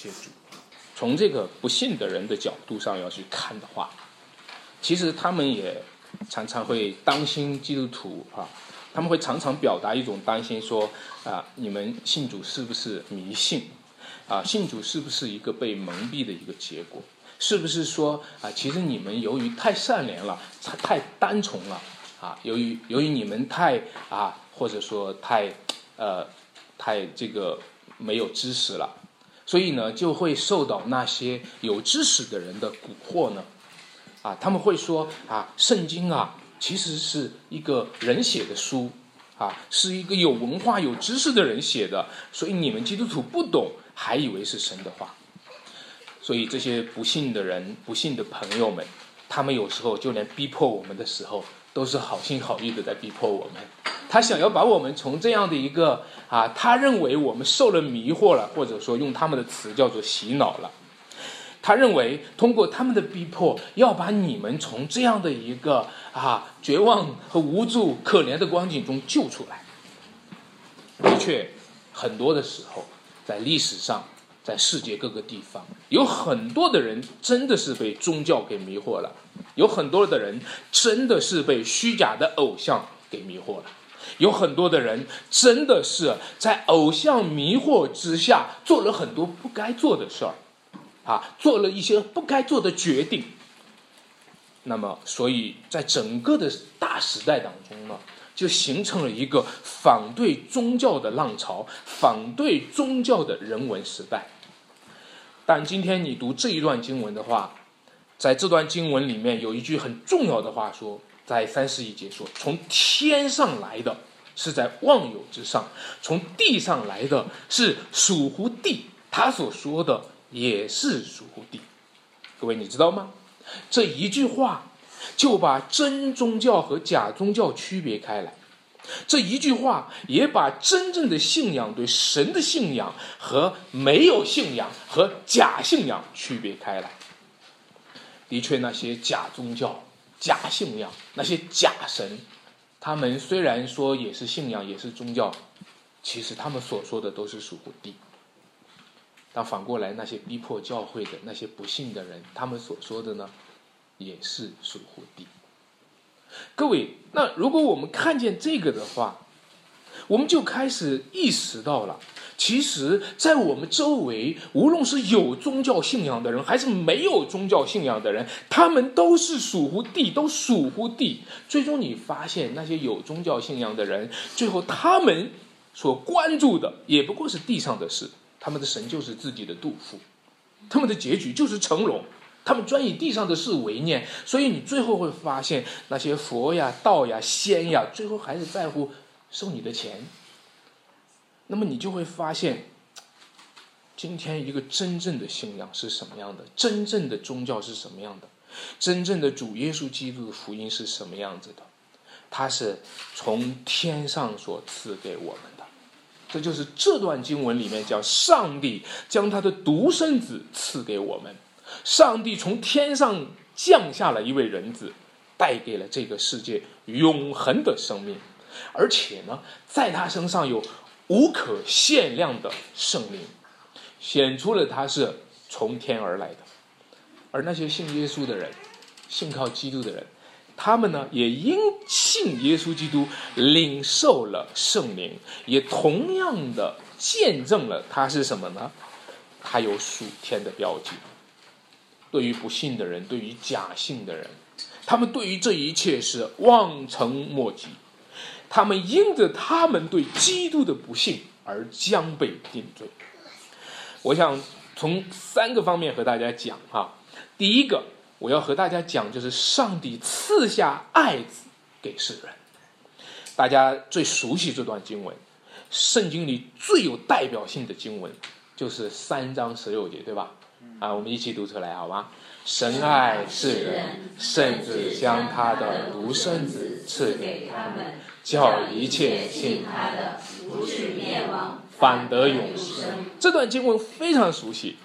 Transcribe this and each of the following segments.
谢主。从这个不信的人的角度上要去看的话，其实他们也常常会担心基督徒啊，他们会常常表达一种担心，说啊，你们信主是不是迷信？啊，信主是不是一个被蒙蔽的一个结果？是不是说啊，其实你们由于太善良了，太单纯了啊，由于由于你们太啊，或者说太呃太这个没有知识了。所以呢，就会受到那些有知识的人的蛊惑呢，啊，他们会说啊，圣经啊，其实是一个人写的书，啊，是一个有文化、有知识的人写的，所以你们基督徒不懂，还以为是神的话。所以这些不信的人、不信的朋友们，他们有时候就连逼迫我们的时候，都是好心好意的在逼迫我们。他想要把我们从这样的一个啊，他认为我们受了迷惑了，或者说用他们的词叫做洗脑了。他认为通过他们的逼迫，要把你们从这样的一个啊绝望和无助、可怜的光景中救出来。的确，很多的时候，在历史上，在世界各个地方，有很多的人真的是被宗教给迷惑了，有很多的人真的是被虚假的偶像给迷惑了。有很多的人真的是在偶像迷惑之下做了很多不该做的事儿，啊，做了一些不该做的决定。那么，所以在整个的大时代当中呢，就形成了一个反对宗教的浪潮，反对宗教的人文时代。但今天你读这一段经文的话，在这段经文里面有一句很重要的话说。在三十一节说，从天上来的是在忘有之上，从地上来的是属乎地。他所说的也是属乎地。各位，你知道吗？这一句话就把真宗教和假宗教区别开来。这一句话也把真正的信仰对神的信仰和没有信仰和假信仰区别开来。的确，那些假宗教。假信仰那些假神，他们虽然说也是信仰，也是宗教，其实他们所说的都是属乎地。但反过来，那些逼迫教会的那些不信的人，他们所说的呢，也是属乎地。各位，那如果我们看见这个的话，我们就开始意识到了。其实，在我们周围，无论是有宗教信仰的人，还是没有宗教信仰的人，他们都是属乎地，都属乎地。最终，你发现那些有宗教信仰的人，最后他们所关注的也不过是地上的事，他们的神就是自己的杜甫，他们的结局就是成龙，他们专以地上的事为念。所以，你最后会发现，那些佛呀、道呀、仙呀，最后还是在乎收你的钱。那么你就会发现，今天一个真正的信仰是什么样的？真正的宗教是什么样的？真正的主耶稣基督的福音是什么样子的？它是从天上所赐给我们的。这就是这段经文里面讲，上帝将他的独生子赐给我们。上帝从天上降下了一位人子，带给了这个世界永恒的生命，而且呢，在他身上有。无可限量的圣灵，显出了他是从天而来的。而那些信耶稣的人，信靠基督的人，他们呢也因信耶稣基督，领受了圣灵，也同样的见证了他是什么呢？他有属天的标记。对于不信的人，对于假信的人，他们对于这一切是望尘莫及。他们因着他们对基督的不信而将被定罪。我想从三个方面和大家讲啊。第一个，我要和大家讲，就是上帝赐下爱子给世人。大家最熟悉这段经文，圣经里最有代表性的经文就是三章十六节，对吧？啊，我们一起读出来好吗？神爱世人，甚至将他的独生子赐给他们。叫一切信他的不至灭亡，反得永生。这段经文非常熟悉。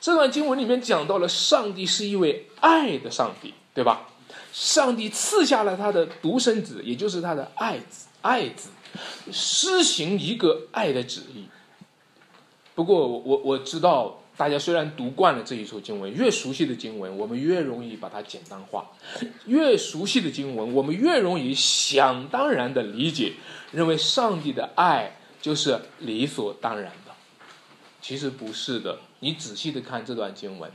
这段经文里面讲到了上帝是一位爱的上帝，对吧？上帝赐下了他的独生子，也就是他的爱子，爱子施行一个爱的旨意。不过我我知道大家虽然读惯了这一处经文，越熟悉的经文，我们越容易把它简单化；越熟悉的经文，我们越容易想当然的理解，认为上帝的爱就是理所当然的。其实不是的，你仔细的看这段经文，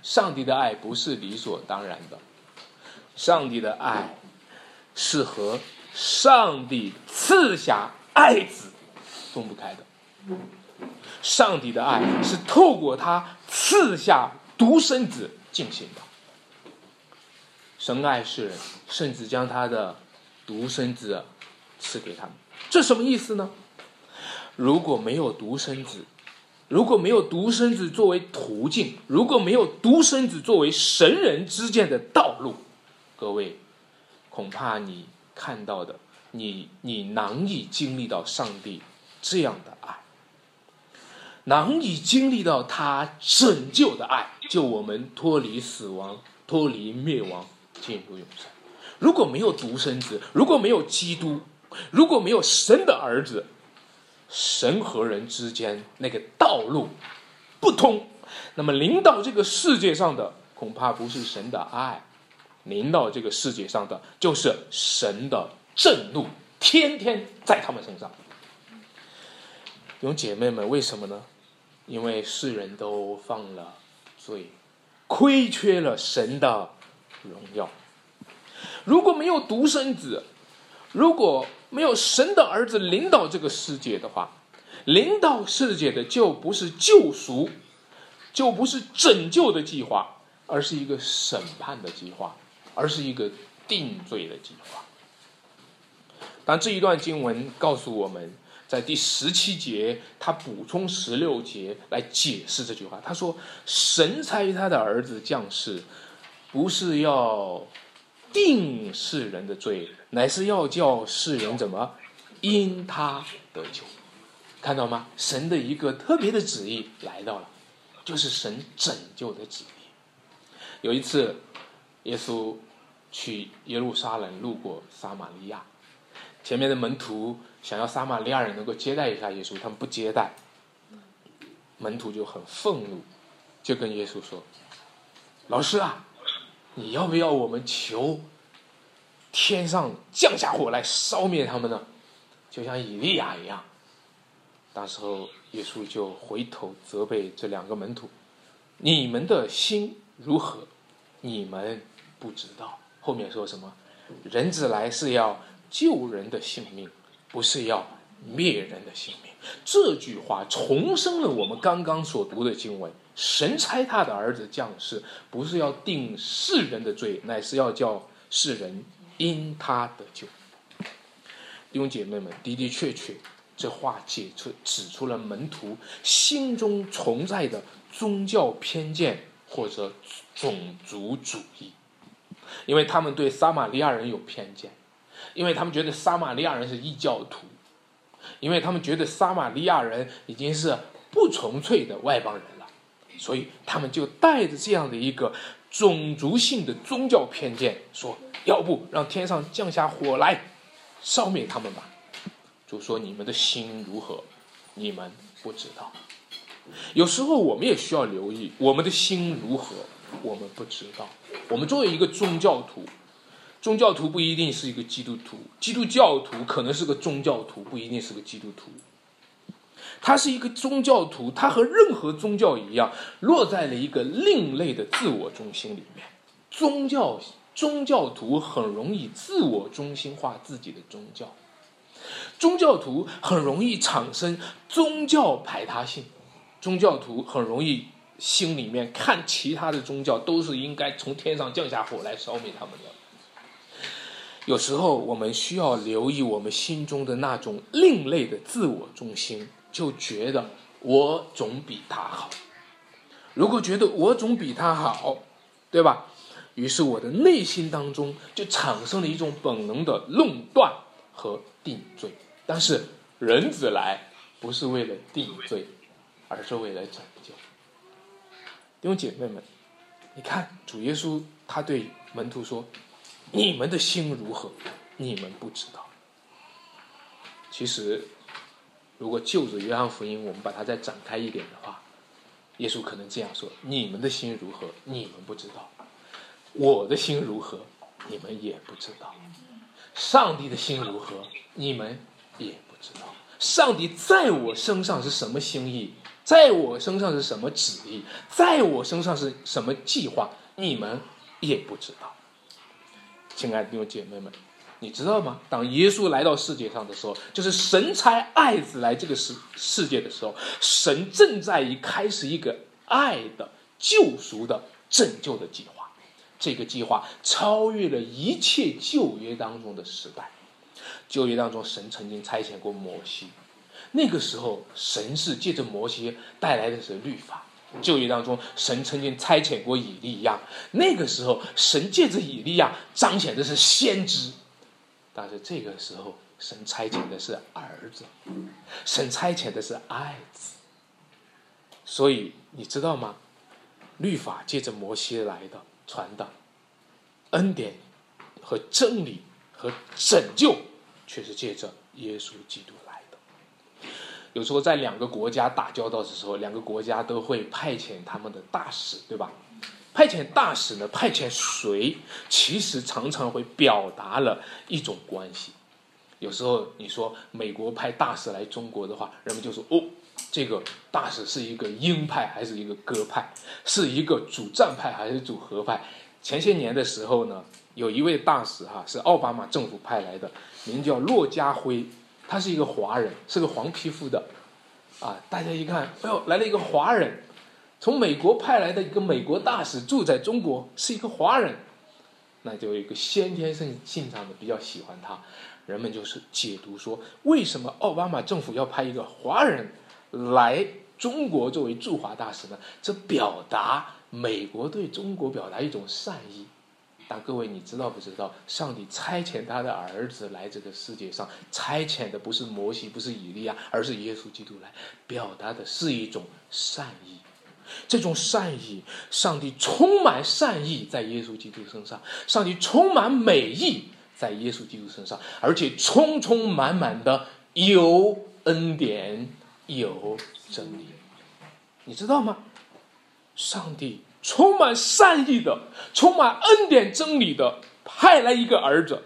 上帝的爱不是理所当然的，上帝的爱是和上帝赐下爱子分不开的。上帝的爱是透过他赐下独生子进行的。神爱世人，甚至将他的独生子赐给他们。这什么意思呢？如果没有独生子，如果没有独生子作为途径，如果没有独生子作为神人之间的道路，各位，恐怕你看到的，你你难以经历到上帝这样的。难以经历到他拯救的爱，救我们脱离死亡、脱离灭亡，进入永生。如果没有独生子，如果没有基督，如果没有神的儿子，神和人之间那个道路不通，那么临到这个世界上的恐怕不是神的爱，临到这个世界上的就是神的震怒，天天在他们身上。有姐妹们，为什么呢？因为世人都犯了罪，亏缺了神的荣耀。如果没有独生子，如果没有神的儿子领导这个世界的话，领导世界的就不是救赎，就不是拯救的计划，而是一个审判的计划，而是一个定罪的计划。但这一段经文告诉我们。在第十七节，他补充十六节来解释这句话。他说：“神差他的儿子降世，不是要定世人的罪，乃是要叫世人怎么因他得救。”看到吗？神的一个特别的旨意来到了，就是神拯救的旨意。有一次，耶稣去耶路撒冷，路过撒玛利亚，前面的门徒。想要撒玛利亚人能够接待一下耶稣，他们不接待，门徒就很愤怒，就跟耶稣说：“老师啊，你要不要我们求天上降下火来烧灭他们呢？就像以利亚一样。”当时候耶稣就回头责备这两个门徒：“你们的心如何？你们不知道。”后面说什么？人子来是要救人的性命。不是要灭人的性命，这句话重申了我们刚刚所读的经文：神差他的儿子降世，不是要定世人的罪，乃是要叫世人因他得救。弟兄姐妹们，的的确确，这话解出指出了门徒心中存在的宗教偏见或者种族主义，因为他们对撒玛利亚人有偏见。因为他们觉得撒玛利亚人是异教徒，因为他们觉得撒玛利亚人已经是不纯粹的外邦人了，所以他们就带着这样的一个种族性的宗教偏见，说要不让天上降下火来烧灭他们吧。就说你们的心如何，你们不知道。有时候我们也需要留意我们的心如何，我们不知道。我们作为一个宗教徒。宗教徒不一定是一个基督徒，基督教徒可能是个宗教徒，不一定是个基督徒。他是一个宗教徒，他和任何宗教一样，落在了一个另类的自我中心里面。宗教宗教徒很容易自我中心化自己的宗教，宗教徒很容易产生宗教排他性，宗教徒很容易心里面看其他的宗教都是应该从天上降下火来烧灭他们的。有时候我们需要留意我们心中的那种另类的自我中心，就觉得我总比他好。如果觉得我总比他好，对吧？于是我的内心当中就产生了一种本能的论断和定罪。但是人子来不是为了定罪，而是为了拯救。弟兄姐妹们，你看主耶稣他对门徒说。你们的心如何？你们不知道。其实，如果就着约翰福音，我们把它再展开一点的话，耶稣可能这样说：“你们的心如何，你们不知道；我的心如何，你们也不知道。上帝的心如何，你们也不知道。上帝在我身上是什么心意，在我身上是什么旨意，在我身上是什么计划，你们也不知道。”亲爱的弟兄姐妹们。你知道吗？当耶稣来到世界上的时候，就是神差爱子来这个世世界的时候，神正在于开始一个爱的救赎的拯救的计划。这个计划超越了一切旧约当中的时代。旧约当中，神曾经差遣过摩西，那个时候神是借着摩西带来的是律法。旧约当中，神曾经差遣过以利亚，那个时候神借着以利亚彰显的是先知。但是这个时候，神差遣的是儿子，神差遣的是爱子。所以你知道吗？律法借着摩西来的传的，恩典和真理和拯救，却是借着耶稣基督。有时候在两个国家打交道的时候，两个国家都会派遣他们的大使，对吧？派遣大使呢？派遣谁？其实常常会表达了一种关系。有时候你说美国派大使来中国的话，人们就说：“哦，这个大使是一个鹰派还是一个鸽派？是一个主战派还是主和派？”前些年的时候呢，有一位大使哈是奥巴马政府派来的，名叫骆家辉，他是一个华人，是个黄皮肤的。啊，大家一看，哎呦，来了一个华人。从美国派来的一个美国大使住在中国，是一个华人，那就有一个先天性性上的比较喜欢他，人们就是解读说，为什么奥巴马政府要派一个华人来中国作为驻华大使呢？这表达美国对中国表达一种善意。但各位，你知道不知道，上帝差遣他的儿子来这个世界上，差遣的不是摩西，不是以利亚，而是耶稣基督来，表达的是一种善意。这种善意，上帝充满善意在耶稣基督身上，上帝充满美意在耶稣基督身上，而且充充满满的有恩典，有真理，你知道吗？上帝充满善意的，充满恩典真理的，派来一个儿子，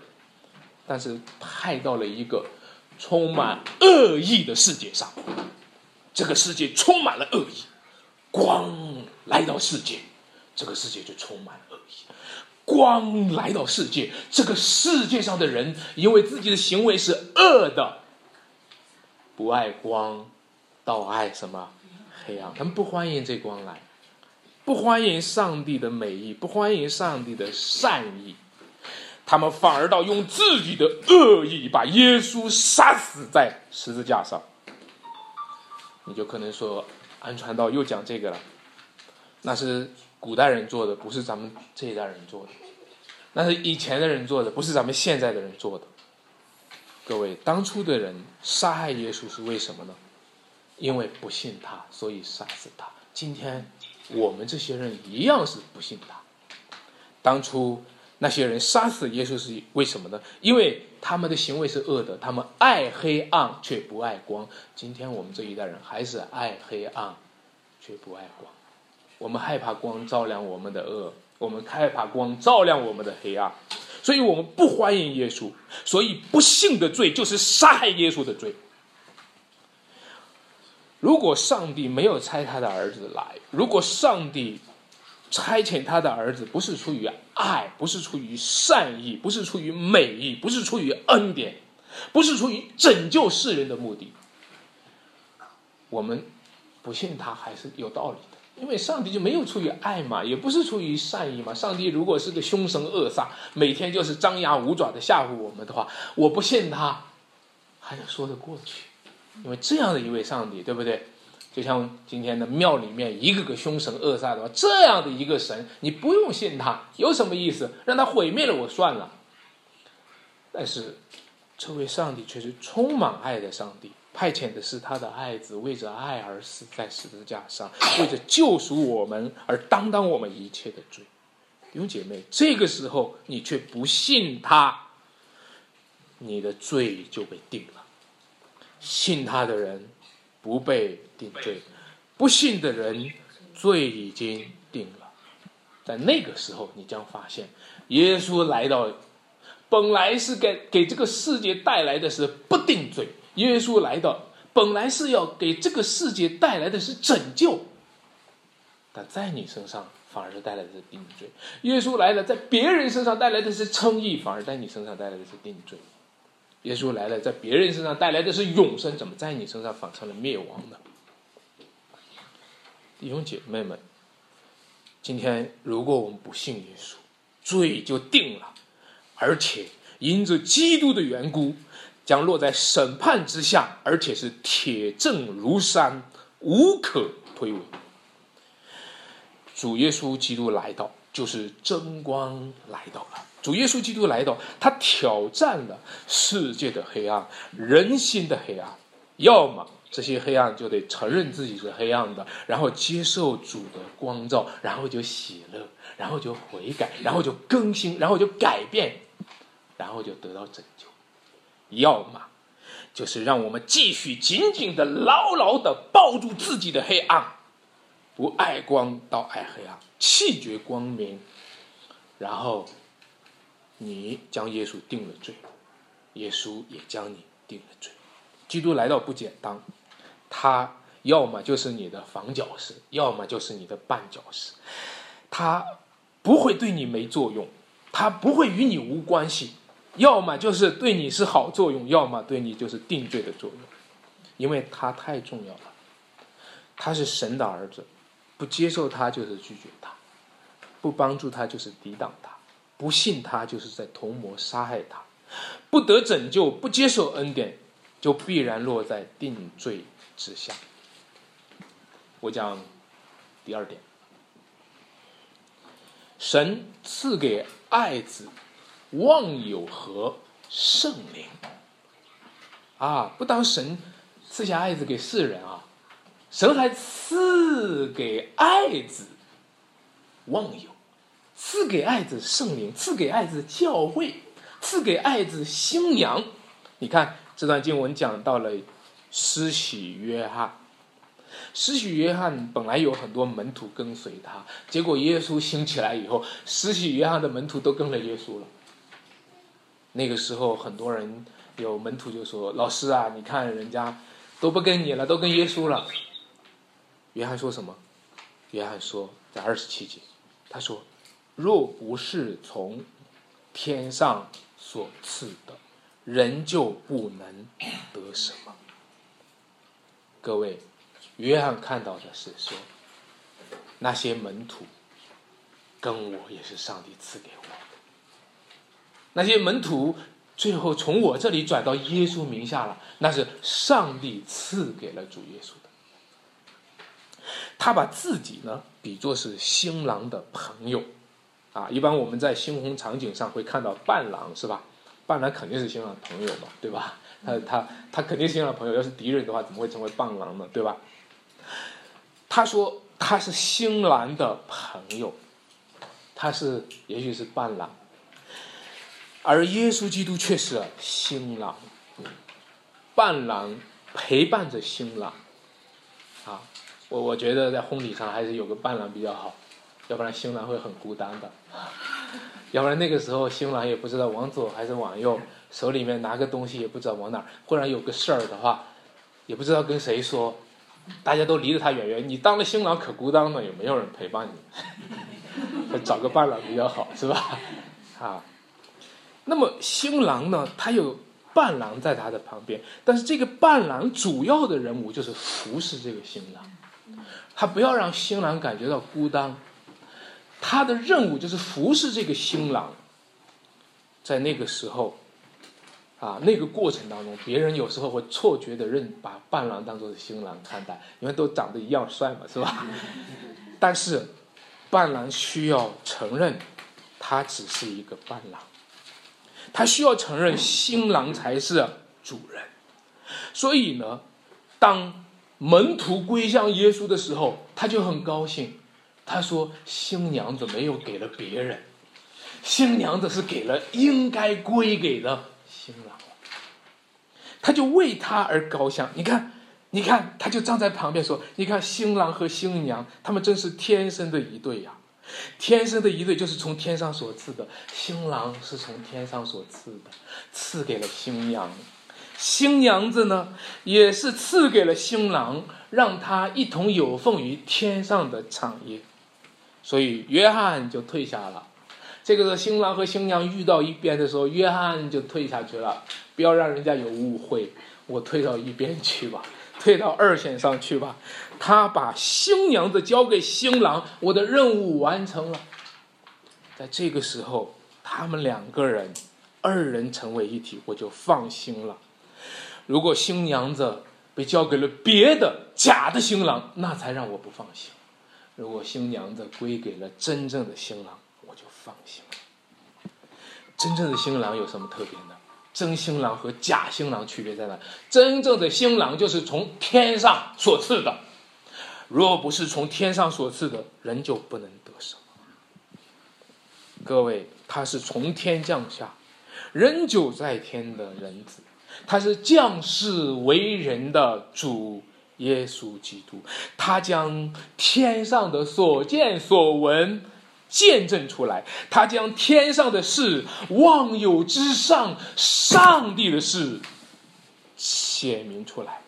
但是派到了一个充满恶意的世界上，这个世界充满了恶意。光来到世界，这个世界就充满恶意。光来到世界，这个世界上的人因为自己的行为是恶的，不爱光，倒爱什么黑暗？他们不欢迎这光来，不欢迎上帝的美意，不欢迎上帝的善意，他们反而到用自己的恶意把耶稣杀死在十字架上。你就可能说。安传道又讲这个了，那是古代人做的，不是咱们这一代人做的；那是以前的人做的，不是咱们现在的人做的。各位，当初的人杀害耶稣是为什么呢？因为不信他，所以杀死他。今天我们这些人一样是不信的。当初那些人杀死耶稣是为什么呢？因为。他们的行为是恶的，他们爱黑暗却不爱光。今天我们这一代人还是爱黑暗，却不爱光。我们害怕光照亮我们的恶，我们害怕光照亮我们的黑暗，所以我们不欢迎耶稣。所以不幸的罪就是杀害耶稣的罪。如果上帝没有差他的儿子来，如果上帝。差遣他的儿子，不是出于爱，不是出于善意，不是出于美意，不是出于恩典，不是出于拯救世人的目的。我们不信他还是有道理的，因为上帝就没有出于爱嘛，也不是出于善意嘛。上帝如果是个凶神恶煞，每天就是张牙舞爪的吓唬我们的话，我不信他还能说得过去，因为这样的一位上帝，对不对？就像今天的庙里面一个个凶神恶煞的话，这样的一个神，你不用信他，有什么意思？让他毁灭了我算了。但是，这位上帝却是充满爱的上帝，派遣的是他的爱子，为着爱而死在十字架上，为着救赎我们而担当我们一切的罪。弟兄姐妹，这个时候你却不信他，你的罪就被定了。信他的人。不被定罪，不信的人罪已经定了。在那个时候，你将发现，耶稣来到，本来是给给这个世界带来的是不定罪。耶稣来到，本来是要给这个世界带来的是拯救，但在你身上反而是带来的是定罪。耶稣来了，在别人身上带来的是称义，反而在你身上带来的是定罪。耶稣来了，在别人身上带来的是永生，怎么在你身上反成了灭亡呢？弟兄姐妹们，今天如果我们不信耶稣，罪就定了，而且因着基督的缘故，将落在审判之下，而且是铁证如山，无可推诿。主耶稣基督来到，就是真光来到了。主耶稣基督来到，他挑战了世界的黑暗，人心的黑暗。要么这些黑暗就得承认自己是黑暗的，然后接受主的光照，然后就喜乐，然后就悔改，然后就更新，然后就改变，然后就得到拯救。要么就是让我们继续紧紧的、牢牢的抱住自己的黑暗，不爱光到爱黑暗，弃绝光明，然后。你将耶稣定了罪，耶稣也将你定了罪。基督来到不简单，他要么就是你的房角石，要么就是你的绊脚石。他不会对你没作用，他不会与你无关系。要么就是对你是好作用，要么对你就是定罪的作用。因为他太重要了，他是神的儿子，不接受他就是拒绝他，不帮助他就是抵挡他。不信他，就是在同谋杀害他；不得拯救，不接受恩典，就必然落在定罪之下。我讲第二点：神赐给爱子望有和圣灵啊！不当神赐下爱子给世人啊，神还赐给爱子忘友。赐给爱子圣灵，赐给爱子教会，赐给爱子新娘。你看这段经文讲到了施洗约翰，施洗约翰本来有很多门徒跟随他，结果耶稣兴起来以后，施洗约翰的门徒都跟了耶稣了。那个时候，很多人有门徒就说：“老师啊，你看人家都不跟你了，都跟耶稣了。”约翰说什么？约翰说在二十七节，他说。若不是从天上所赐的，人就不能得什么。各位，约翰看到的是说，那些门徒跟我也是上帝赐给我的。那些门徒最后从我这里转到耶稣名下了，那是上帝赐给了主耶稣的。他把自己呢比作是新郎的朋友。啊，一般我们在猩红场景上会看到伴郎，是吧？伴郎肯定是新郎朋友嘛，对吧？他他他肯定是新郎朋友，要是敌人的话，怎么会成为伴郎呢？对吧？他说他是新郎的朋友，他是也许是伴郎，而耶稣基督却是新郎，伴郎陪伴着新郎。我我觉得在婚礼上还是有个伴郎比较好。要不然新郎会很孤单的，要不然那个时候新郎也不知道往左还是往右，手里面拿个东西也不知道往哪。忽然有个事儿的话，也不知道跟谁说，大家都离得他远远。你当了新郎可孤单了，也没有人陪伴你，找个伴郎比较好，是吧？啊，那么新郎呢，他有伴郎在他的旁边，但是这个伴郎主要的人物就是服侍这个新郎，他不要让新郎感觉到孤单。他的任务就是服侍这个新郎，在那个时候，啊，那个过程当中，别人有时候会错觉的认把伴郎当做是新郎看待，因为都长得一样帅嘛，是吧？但是，伴郎需要承认，他只是一个伴郎，他需要承认新郎才是主人。所以呢，当门徒归向耶稣的时候，他就很高兴。他说：“新娘子没有给了别人，新娘子是给了应该归给的新郎。他就为他而高兴。你看，你看，他就站在旁边说：“你看，新郎和新娘，他们真是天生的一对呀！天生的一对就是从天上所赐的。新郎是从天上所赐的，赐给了新娘；新娘子呢，也是赐给了新郎，让他一同有份于天上的产业。所以，约翰就退下了。这个时候新郎和新娘遇到一边的时候，约翰就退下去了。不要让人家有误会，我退到一边去吧。”退到二线上去吧，他把新娘子交给新郎，我的任务完成了。在这个时候，他们两个人二人成为一体，我就放心了。如果新娘子被交给了别的假的新郎，那才让我不放心。如果新娘子归给了真正的新郎，我就放心了。真正的新郎有什么特别呢？真新郎和假新郎区别在哪？真正的新郎就是从天上所赐的，若不是从天上所赐的，人就不能得什么。各位，他是从天降下，人久在天的人子，他是降世为人的主耶稣基督，他将天上的所见所闻。见证出来，他将天上的事、万有之上上帝的事写明出来。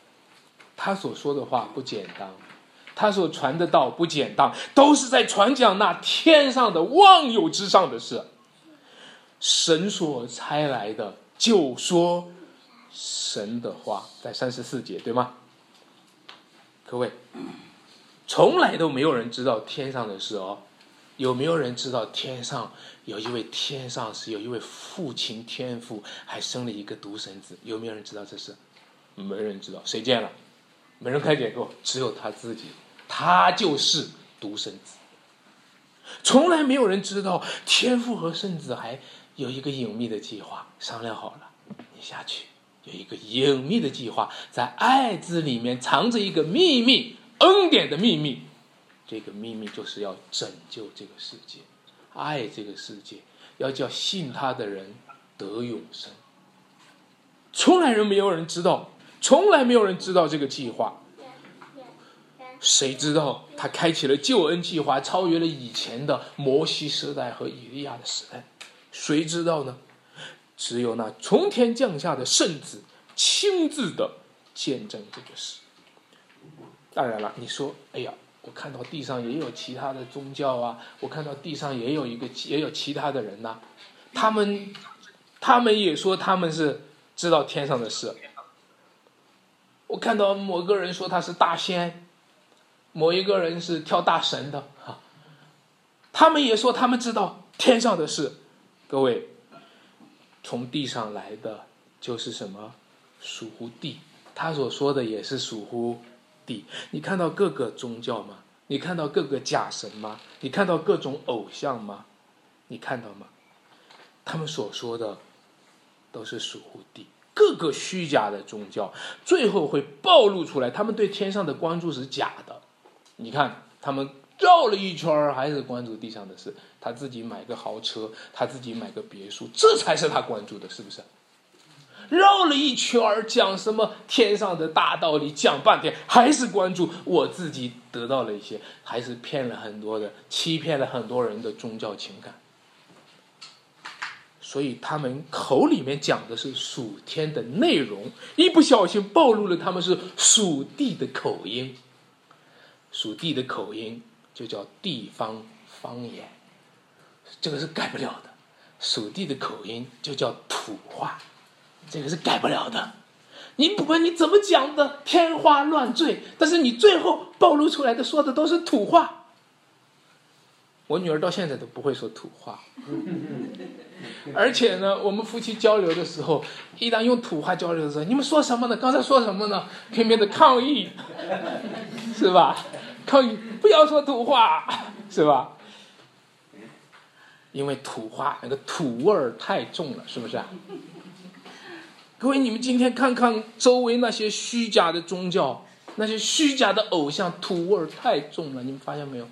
他所说的话不简单，他所传的道不简单，都是在传讲那天上的万有之上的事。神所差来的，就说神的话，在三十四节，对吗？各位，从来都没有人知道天上的事哦。有没有人知道天上有一位天上是有一位父亲天父，还生了一个独生子？有没有人知道这事？没人知道，谁见了？没人看见过，只有他自己，他就是独生子。从来没有人知道天父和圣子还有一个隐秘的计划，商量好了，你下去有一个隐秘的计划，在爱字里面藏着一个秘密，恩典的秘密。这个秘密就是要拯救这个世界，爱这个世界，要叫信他的人得永生。从来人没有人知道，从来没有人知道这个计划。谁知道他开启了救恩计划，超越了以前的摩西时代和以利亚的时代？谁知道呢？只有那从天降下的圣子亲自的见证这个事。当然了，你说，哎呀。我看到地上也有其他的宗教啊，我看到地上也有一个也有其他的人呐，他们他们也说他们是知道天上的事。我看到某个人说他是大仙，某一个人是跳大神的哈，他们也说他们知道天上的事。各位，从地上来的就是什么属乎地，他所说的也是属乎。地，你看到各个宗教吗？你看到各个假神吗？你看到各种偶像吗？你看到吗？他们所说的都是属乎地，各个虚假的宗教，最后会暴露出来，他们对天上的关注是假的。你看，他们绕了一圈还是关注地上的事。他自己买个豪车，他自己买个别墅，这才是他关注的，是不是？绕了一圈儿，讲什么天上的大道理，讲半天还是关注我自己得到了一些，还是骗了很多的，欺骗了很多人的宗教情感。所以他们口里面讲的是属天的内容，一不小心暴露了他们是属地的口音。属地的口音就叫地方方言，这个是改不了的。属地的口音就叫土话。这个是改不了的，你不管你怎么讲的天花乱坠，但是你最后暴露出来的说的都是土话。我女儿到现在都不会说土话，而且呢，我们夫妻交流的时候，一旦用土话交流的时候，你们说什么呢？刚才说什么呢？拼命的抗议，是吧？抗议不要说土话，是吧？因为土话那个土味儿太重了，是不是啊？各位，你们今天看看周围那些虚假的宗教，那些虚假的偶像，土味儿太重了。你们发现没有？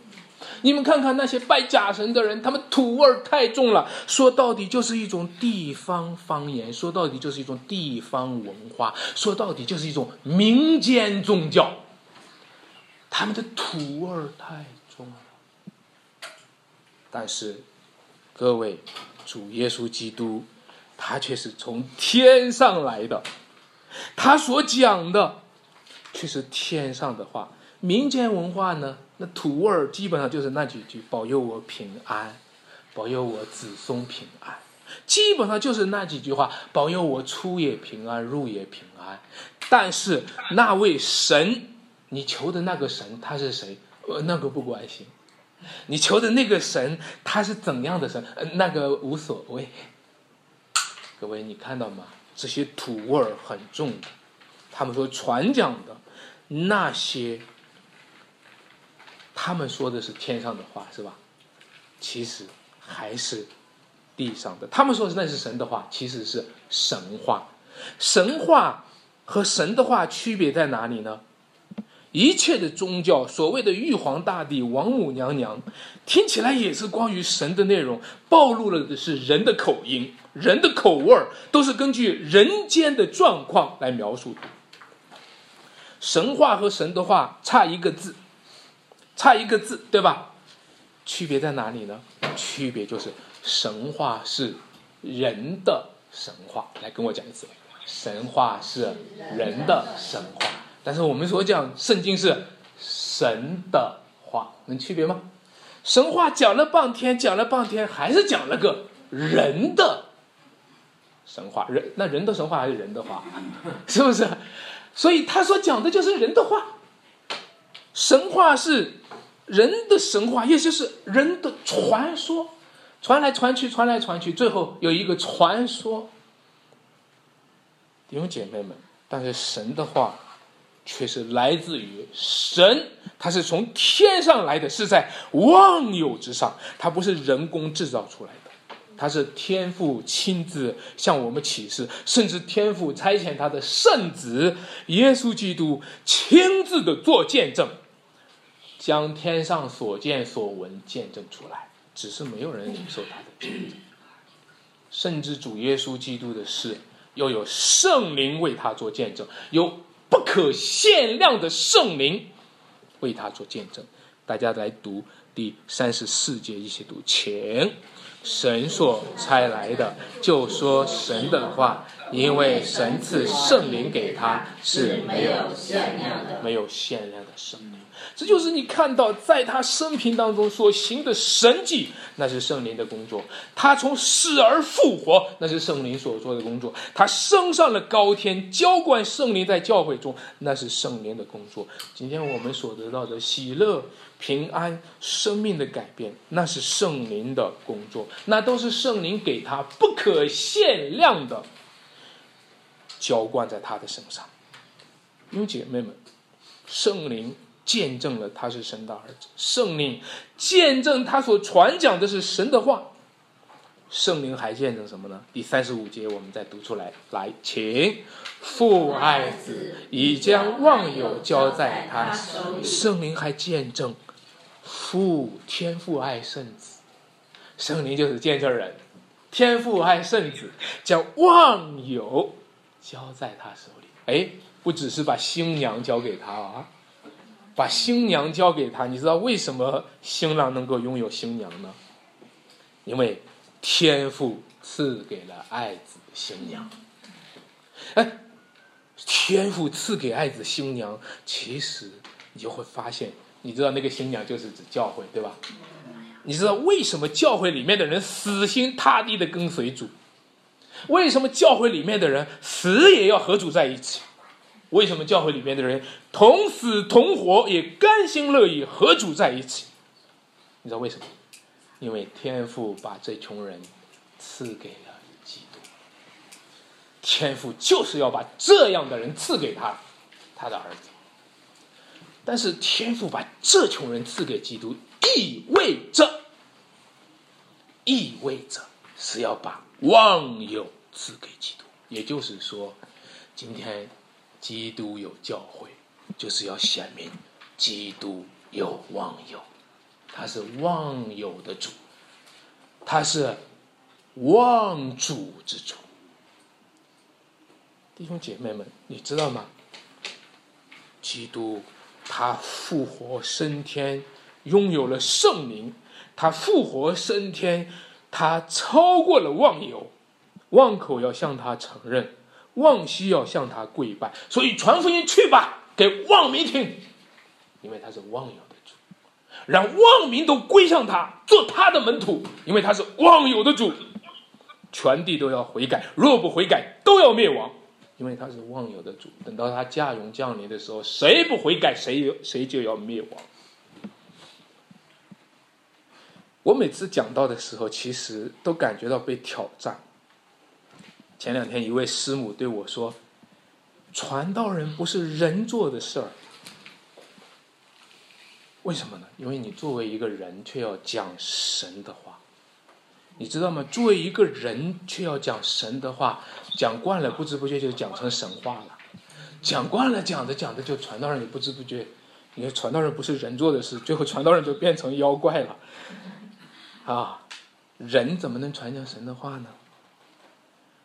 你们看看那些拜假神的人，他们土味儿太重了。说到底就是一种地方方言，说到底就是一种地方文化，说到底就是一种民间宗教。他们的土味儿太重了。但是，各位，主耶稣基督，他却是从天上来的，他所讲的却是天上的话。民间文化呢？那土味儿基本上就是那几句：“保佑我平安，保佑我子孙平安。”基本上就是那几句话：“保佑我出也平安，入也平安。”但是那位神，你求的那个神他是谁？呃，那个不关心。你求的那个神他是怎样的神？呃，那个无所谓。各位，你看到吗？这些土味儿很重的，他们说传讲的那些。他们说的是天上的话，是吧？其实还是地上的。他们说的那是神的话，其实是神话。神话和神的话区别在哪里呢？一切的宗教，所谓的玉皇大帝、王母娘娘，听起来也是关于神的内容，暴露了的是人的口音、人的口味儿，都是根据人间的状况来描述的。神话和神的话差一个字。差一个字，对吧？区别在哪里呢？区别就是神话是人的神话。来跟我讲一次，神话是人的神话，但是我们所讲圣经是神的话，能区别吗？神话讲了半天，讲了半天，还是讲了个人的神话。人那人的神话还是人的话，是不是？所以他所讲的就是人的话。神话是。人的神话，也就是人的传说，传来传去，传来传去，最后有一个传说。弟兄姐妹们，但是神的话，却是来自于神，它是从天上来的，是在万有之上，它不是人工制造出来的，它是天父亲自向我们启示，甚至天父差遣他的圣子耶稣基督亲自的做见证。将天上所见所闻见证出来，只是没有人领受他的见证。甚至主耶稣基督的事，又有圣灵为他做见证，有不可限量的圣灵为他做见证。大家来读第三十四节，一起读，请神所差来的，就说神的话。因为神赐圣灵给他是没有限量的，没有限量的圣灵，这就是你看到在他生平当中所行的神迹，那是圣灵的工作；他从死而复活，那是圣灵所做的工作；他升上了高天，浇灌圣灵在教会中，那是圣灵的工作。今天我们所得到的喜乐、平安、生命的改变，那是圣灵的工作，那都是圣灵给他不可限量的。浇灌在他的身上，因为姐妹们，圣灵见证了他是神的儿子，圣灵见证他所传讲的是神的话，圣灵还见证什么呢？第三十五节我们再读出来，来，请父爱子，已将忘友交在他手里。圣灵还见证父天父爱圣子，圣灵就是见证人，天父爱圣子，将忘友。交在他手里，哎，不只是把新娘交给他啊，把新娘交给他。你知道为什么新郎能够拥有新娘呢？因为天父赐给了爱子新娘。哎，天父赐给爱子新娘，其实你就会发现，你知道那个新娘就是指教会，对吧？你知道为什么教会里面的人死心塌地的跟随主？为什么教会里面的人死也要和主在一起？为什么教会里面的人同死同活也甘心乐意合主在一起？你知道为什么？因为天父把这穷人赐给了基督，天父就是要把这样的人赐给他，他的儿子。但是天父把这穷人赐给基督，意味着，意味着是要把。忘友赐给基督，也就是说，今天基督有教会，就是要显明基督有忘有。他是忘有的主，他是忘主之主。弟兄姐妹们，你知道吗？基督他复活升天，拥有了圣灵，他复活升天，他超过了忘有，望口要向他承认，望西要向他跪拜，所以传福音去吧，给望民听，因为他是望有的主，让望民都归向他，做他的门徒，因为他是望有的主，全地都要悔改，若不悔改，都要灭亡。因为他是忘有的主，等到他驾荣降临的时候，谁不悔改，谁谁就要灭亡。我每次讲到的时候，其实都感觉到被挑战。前两天一位师母对我说：“传道人不是人做的事儿，为什么呢？因为你作为一个人，却要讲神的话。”你知道吗？作为一个人，却要讲神的话，讲惯了，不知不觉就讲成神话了。讲惯了，讲着讲着就传道人，也不知不觉，你说传道人不是人做的事，最后传道人就变成妖怪了。啊，人怎么能传讲神的话呢？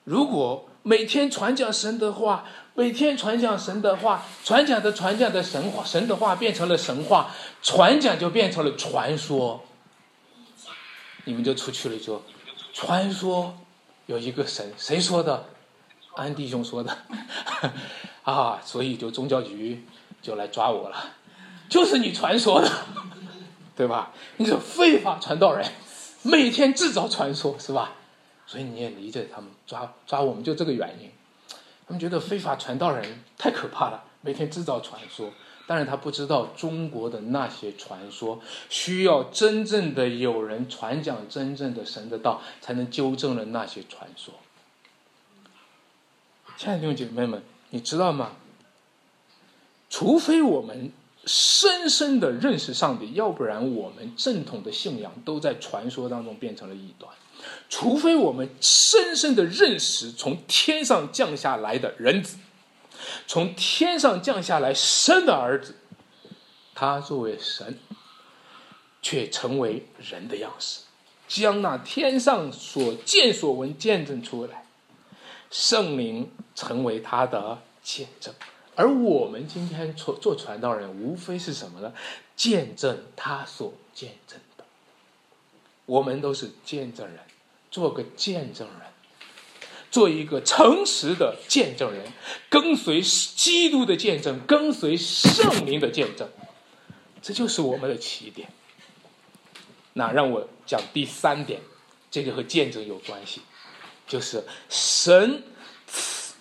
如果每天传讲神的话，每天传讲神的话，传讲的传讲的神话，神的话变成了神话，传讲就变成了传说。你们就出去了，就传说有一个神，谁说的？安弟兄说的，啊，所以就宗教局就来抓我了，就是你传说的，对吧？你是非法传道人，每天制造传说，是吧？所以你也理解他们抓抓我们就这个原因，他们觉得非法传道人太可怕了，每天制造传说。但是他不知道中国的那些传说，需要真正的有人传讲真正的神的道，才能纠正了那些传说。亲爱的弟兄姐妹们，你知道吗？除非我们深深的认识上帝，要不然我们正统的信仰都在传说当中变成了异端。除非我们深深的认识从天上降下来的人子。从天上降下来生的儿子，他作为神，却成为人的样式，将那天上所见所闻见证出来，圣灵成为他的见证。而我们今天做做传道人，无非是什么呢？见证他所见证的。我们都是见证人，做个见证人。做一个诚实的见证人，跟随基督的见证，跟随圣灵的见证，这就是我们的起点。那让我讲第三点，这个和见证有关系，就是神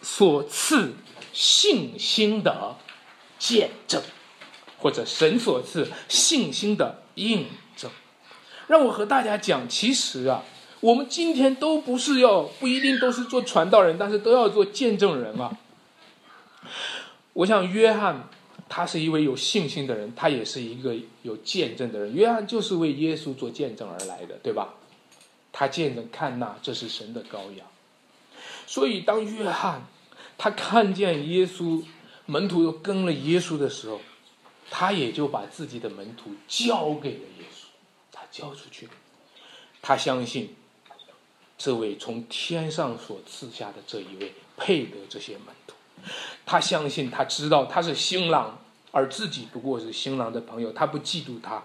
所赐信心的见证，或者神所赐信心的印证。让我和大家讲，其实啊。我们今天都不是要不一定都是做传道人，但是都要做见证人啊。我想约翰他是一位有信心的人，他也是一个有见证的人。约翰就是为耶稣做见证而来的，对吧？他见证看那这是神的羔羊。所以当约翰他看见耶稣门徒都跟了耶稣的时候，他也就把自己的门徒交给了耶稣，他交出去，他相信。这位从天上所赐下的这一位配得这些门徒，他相信，他知道他是新郎，而自己不过是新郎的朋友，他不嫉妒他。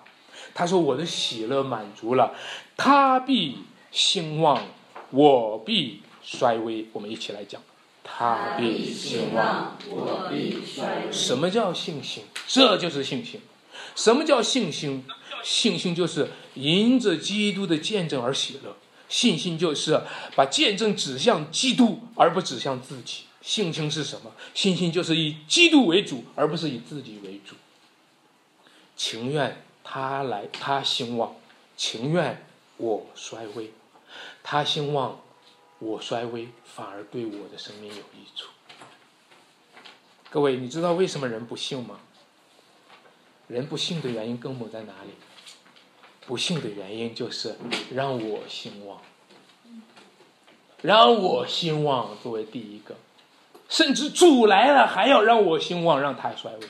他说：“我的喜乐满足了，他必兴旺，我必衰微。”我们一起来讲：“他必兴旺，我必衰微。”什么叫信心？这就是信心。什么叫信心？信心就是迎着基督的见证而喜乐。信心就是把见证指向基督，而不指向自己。性情是什么？信心就是以基督为主，而不是以自己为主。情愿他来，他兴旺；情愿我衰微。他兴旺，我衰微，反而对我的生命有益处。各位，你知道为什么人不信吗？人不信的原因根本在哪里？不幸的原因就是让我兴旺，让我兴旺作为第一个，甚至主来了还要让我兴旺，让他衰微。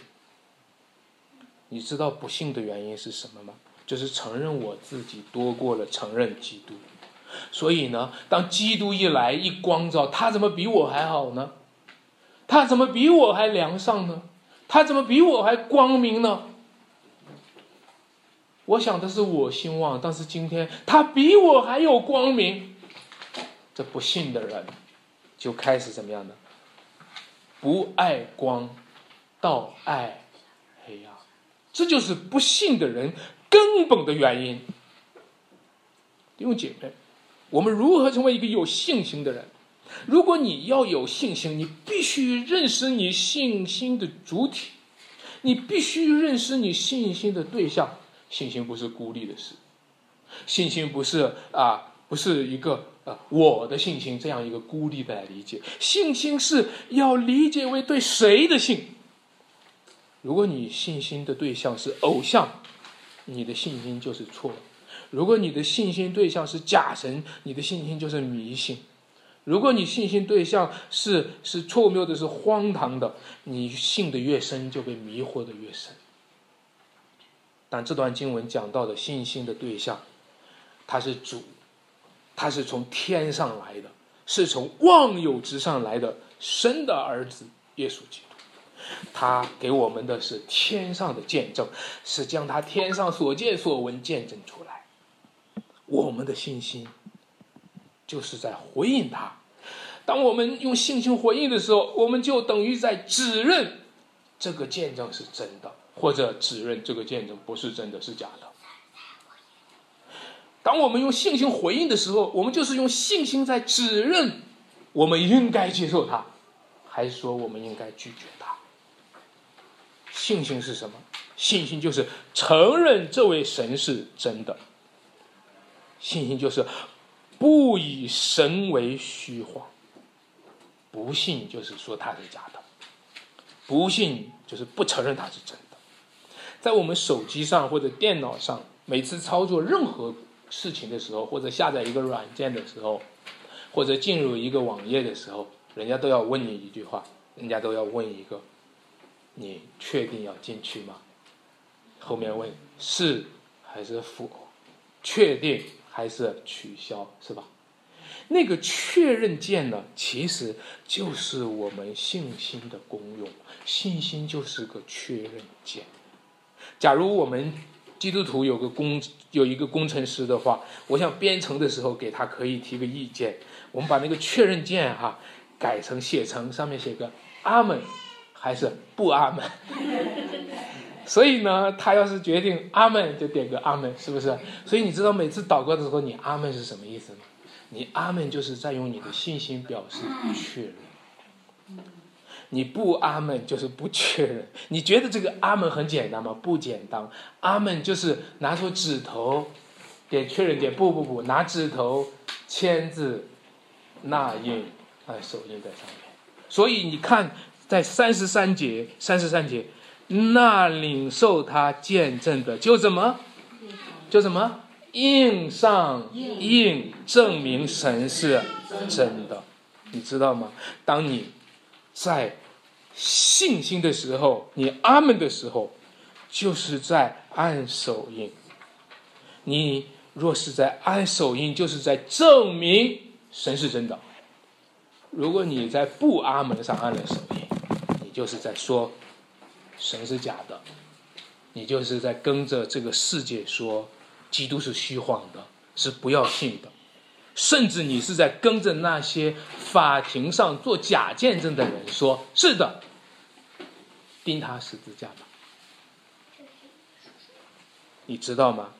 你知道不幸的原因是什么吗？就是承认我自己多过了承认基督。所以呢，当基督一来一光照，他怎么比我还好呢？他怎么比我还良善呢？他怎么比我还光明呢？我想的是我兴旺，但是今天他比我还有光明，这不信的人就开始怎么样呢？不爱光，倒爱黑暗，这就是不信的人根本的原因。弟兄姐妹，我们如何成为一个有信心的人？如果你要有信心，你必须认识你信心的主体，你必须认识你信心的对象。信心不是孤立的事，信心不是啊，不是一个呃我的信心这样一个孤立的来理解。信心是要理解为对谁的信。如果你信心的对象是偶像，你的信心就是错；如果你的信心对象是假神，你的信心就是迷信；如果你信心对象是是错谬的、是荒唐的，你信的越深，就被迷惑的越深。但这段经文讲到的信心的对象，他是主，他是从天上来的，是从万有之上来的神的儿子耶稣基督。他给我们的是天上的见证，是将他天上所见所闻见证出来。我们的信心就是在回应他。当我们用信心回应的时候，我们就等于在指认这个见证是真的。或者指认这个见证不是真的，是假的。当我们用信心回应的时候，我们就是用信心在指认我们应该接受它，还是说我们应该拒绝它？信心是什么？信心就是承认这位神是真的。信心就是不以神为虚谎。不信就是说他是假的，不信就是不承认他是真的。在我们手机上或者电脑上，每次操作任何事情的时候，或者下载一个软件的时候，或者进入一个网页的时候，人家都要问你一句话，人家都要问一个：你确定要进去吗？后面问是还是否，确定还是取消，是吧？那个确认键呢，其实就是我们信心的功用，信心就是个确认键。假如我们基督徒有个工有一个工程师的话，我想编程的时候给他可以提个意见。我们把那个确认键哈改成写成上面写个阿门还是不阿门。所以呢，他要是决定阿门，就点个阿门，是不是？所以你知道每次祷告的时候，你阿门是什么意思吗？你阿门就是在用你的信心表示确认。你不阿门就是不确认。你觉得这个阿门很简单吗？不简单。阿门就是拿出指头点确认键。不不不，拿指头签字捺印，哎，手印在上面。所以你看，在三十三节，三十三节，那领受他见证的就怎么，就什么印上印，证明神是真的。你知道吗？当你。在信心的时候，你阿门的时候，就是在按手印。你若是在按手印，就是在证明神是真的。如果你在不阿门上按了手印，你就是在说神是假的，你就是在跟着这个世界说基督是虚晃的，是不要信的。甚至你是在跟着那些法庭上做假见证的人说：“是的，钉他十字架吧。”你知道吗？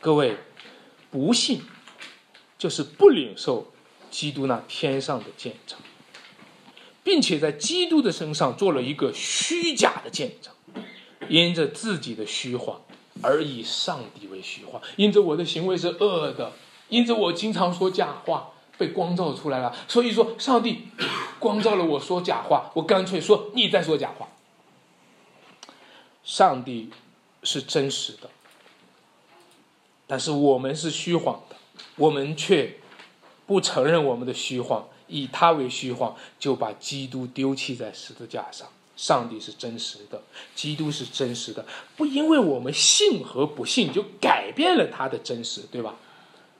各位，不信就是不领受基督那天上的见证，并且在基督的身上做了一个虚假的见证，因着自己的虚谎而以上帝为虚谎，因着我的行为是恶的。因此，我经常说假话，被光照出来了。所以说，上帝光照了我说假话，我干脆说你在说假话。上帝是真实的，但是我们是虚谎的，我们却不承认我们的虚谎，以他为虚谎，就把基督丢弃在十字架上。上帝是真实的，基督是真实的，不因为我们信和不信就改变了他的真实，对吧？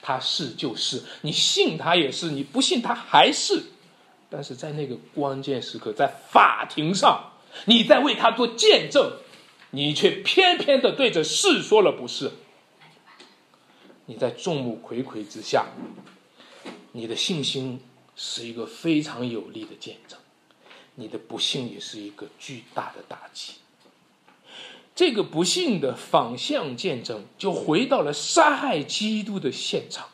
他是就是，你信他也是，你不信他还是。但是在那个关键时刻，在法庭上，你在为他做见证，你却偏偏的对着事说了不是。你在众目睽睽之下，你的信心是一个非常有力的见证。你的不幸也是一个巨大的打击。这个不幸的反向见证，就回到了杀害基督的现场。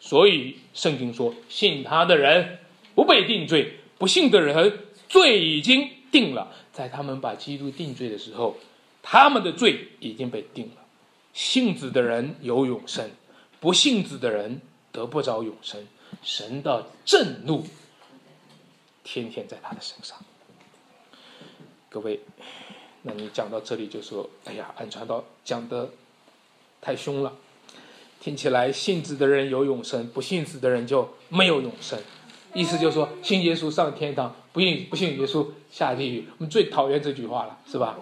所以圣经说，信他的人不被定罪，不信的人罪已经定了。在他们把基督定罪的时候，他们的罪已经被定了。信子的人有永生，不信子的人得不着永生。神的震怒。天天在他的身上，各位，那你讲到这里就说：“哎呀，安传道讲的太凶了，听起来信子的人有永生，不信子的人就没有永生。意思就是说，信耶稣上天堂，不信不信耶稣下地狱。我们最讨厌这句话了，是吧？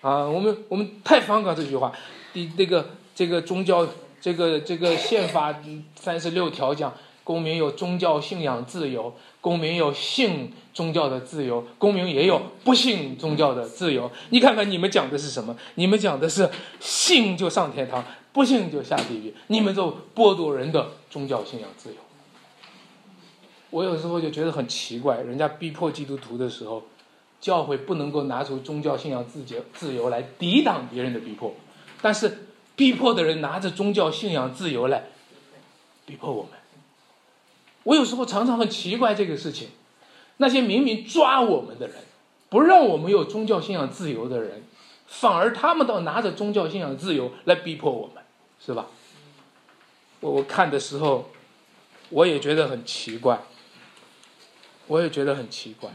啊，我们我们太反感这句话。第那个这个宗教，这个这个宪法三十六条讲，公民有宗教信仰自由。”公民有信宗教的自由，公民也有不信宗教的自由。你看看你们讲的是什么？你们讲的是信就上天堂，不信就下地狱。你们就剥夺人的宗教信仰自由。我有时候就觉得很奇怪，人家逼迫基督徒的时候，教会不能够拿出宗教信仰自由自由来抵挡别人的逼迫，但是逼迫的人拿着宗教信仰自由来逼迫我们。我有时候常常很奇怪这个事情，那些明明抓我们的人，不让我们有宗教信仰自由的人，反而他们倒拿着宗教信仰自由来逼迫我们，是吧？我我看的时候，我也觉得很奇怪，我也觉得很奇怪。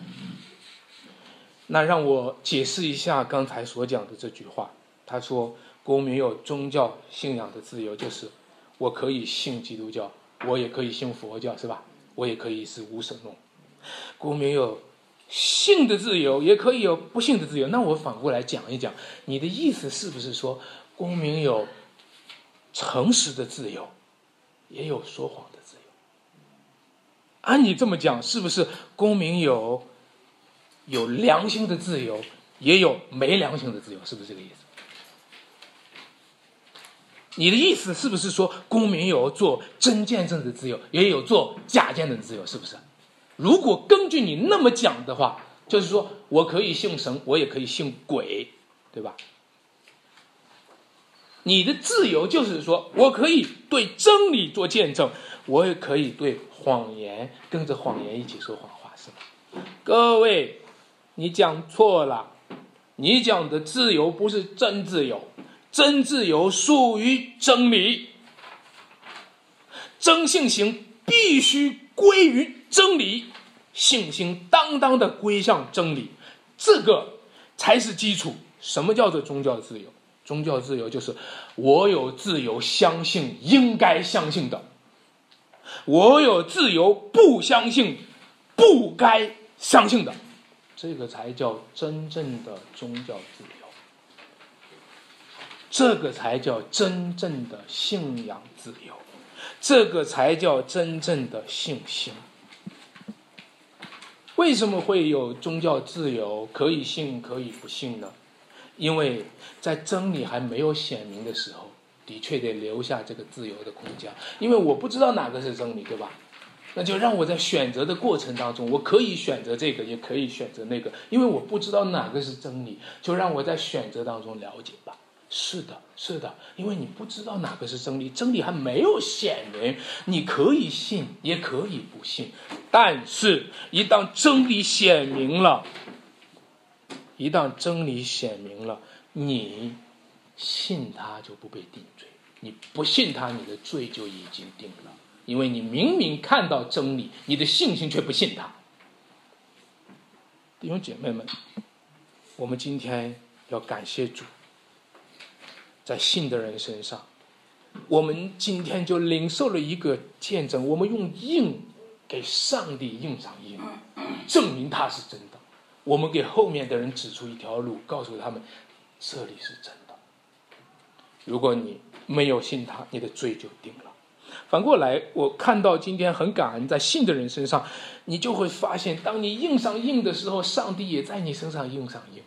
那让我解释一下刚才所讲的这句话。他说：“公民有宗教信仰的自由，就是我可以信基督教。”我也可以信佛教，是吧？我也可以是无神论。公民有信的自由，也可以有不信的自由。那我反过来讲一讲，你的意思是不是说，公民有诚实的自由，也有说谎的自由？按你这么讲，是不是公民有有良心的自由，也有没良心的自由？是不是这个意思？你的意思是不是说，公民有做真见证的自由，也有做假见证的自由？是不是？如果根据你那么讲的话，就是说我可以信神，我也可以信鬼，对吧？你的自由就是说我可以对真理做见证，我也可以对谎言跟着谎言一起说谎话，是吧？各位，你讲错了，你讲的自由不是真自由。真自由属于真理，真信心必须归于真理，信心当当的归向真理，这个才是基础。什么叫做宗教自由？宗教自由就是我有自由相信应该相信的，我有自由不相信不该相信的，这个才叫真正的宗教自由。这个才叫真正的信仰自由，这个才叫真正的信心。为什么会有宗教自由，可以信可以不信呢？因为在真理还没有显明的时候，的确得留下这个自由的空间。因为我不知道哪个是真理，对吧？那就让我在选择的过程当中，我可以选择这个，也可以选择那个。因为我不知道哪个是真理，就让我在选择当中了解吧。是的，是的，因为你不知道哪个是真理，真理还没有显明，你可以信，也可以不信。但是，一旦真理显明了，一旦真理显明了，你信他就不被定罪；你不信他，你的罪就已经定了。因为你明明看到真理，你的信心却不信他。弟兄姐妹们，我们今天要感谢主。在信的人身上，我们今天就领受了一个见证。我们用印给上帝印上印，证明他是真的。我们给后面的人指出一条路，告诉他们这里是真的。如果你没有信他，你的罪就定了。反过来，我看到今天很感恩，在信的人身上，你就会发现，当你印上印的时候，上帝也在你身上印上印。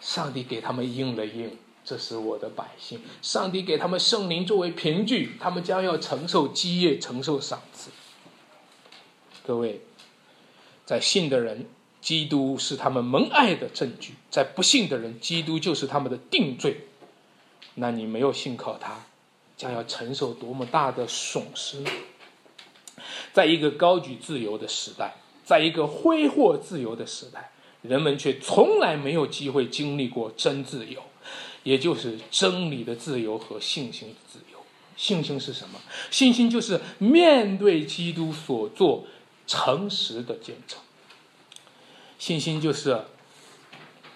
上帝给他们印了印，这是我的百姓。上帝给他们圣灵作为凭据，他们将要承受基业，承受赏赐。各位，在信的人，基督是他们蒙爱的证据；在不信的人，基督就是他们的定罪。那你没有信靠他，将要承受多么大的损失？在一个高举自由的时代，在一个挥霍自由的时代。人们却从来没有机会经历过真自由，也就是真理的自由和信心的自由。信心是什么？信心就是面对基督所做诚实的见证。信心就是，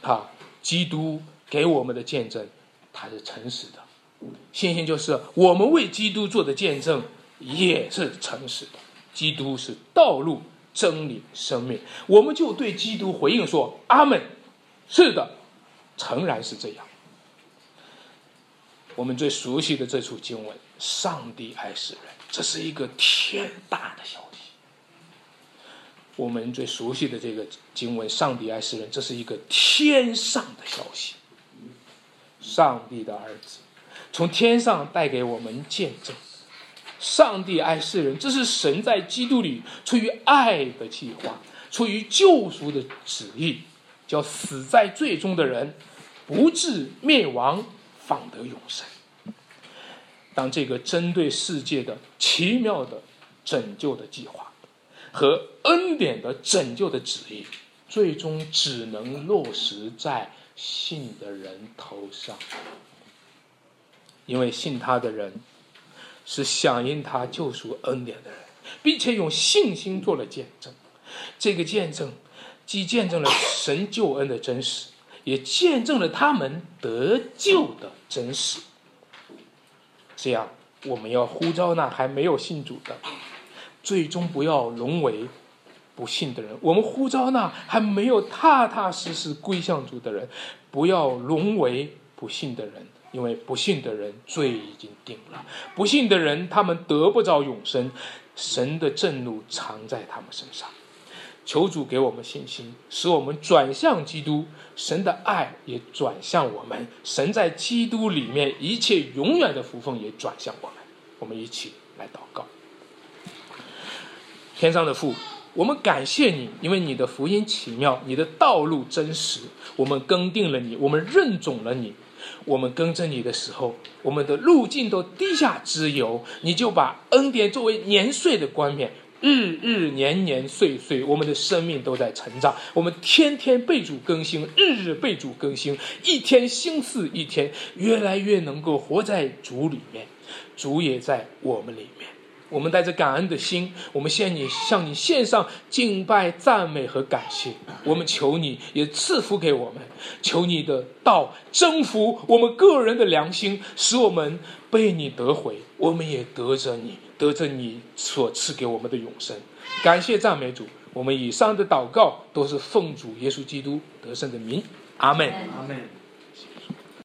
啊，基督给我们的见证，他是诚实的。信心就是我们为基督做的见证也是诚实的。基督是道路。真理、生命，我们就对基督回应说：“阿门。”是的，诚然是这样。我们最熟悉的这处经文：“上帝爱世人”，这是一个天大的消息。我们最熟悉的这个经文：“上帝爱世人”，这是一个天上的消息。上帝的儿子从天上带给我们见证。上帝爱世人，这是神在基督里出于爱的计划，出于救赎的旨意，叫死在罪中的人不至灭亡，放得永生。当这个针对世界的奇妙的拯救的计划和恩典的拯救的旨意，最终只能落实在信的人头上，因为信他的人。是响应他救赎恩典的人，并且用信心做了见证。这个见证既见证了神救恩的真实，也见证了他们得救的真实。这样，我们要呼召那还没有信主的，最终不要沦为不信的人；我们呼召那还没有踏踏实实归向主的人，不要沦为不信的人。因为不信的人罪已经定了，不信的人他们得不着永生，神的震怒藏在他们身上。求主给我们信心，使我们转向基督，神的爱也转向我们，神在基督里面一切永远的福分也转向我们。我们一起来祷告。天上的父，我们感谢你，因为你的福音奇妙，你的道路真实，我们更定了你，我们认准了你。我们跟着你的时候，我们的路径都低下之由，你就把恩典作为年岁的冠冕，日日年年岁岁，我们的生命都在成长。我们天天被主更新，日日被主更新，一天心似一天，越来越能够活在主里面，主也在我们里面。我们带着感恩的心，我们向你向你献上敬拜、赞美和感谢。我们求你也赐福给我们，求你的道征服我们个人的良心，使我们被你得回，我们也得着你，得着你所赐给我们的永生。感谢赞美主，我们以上的祷告都是奉主耶稣基督得胜的名，阿门，阿门。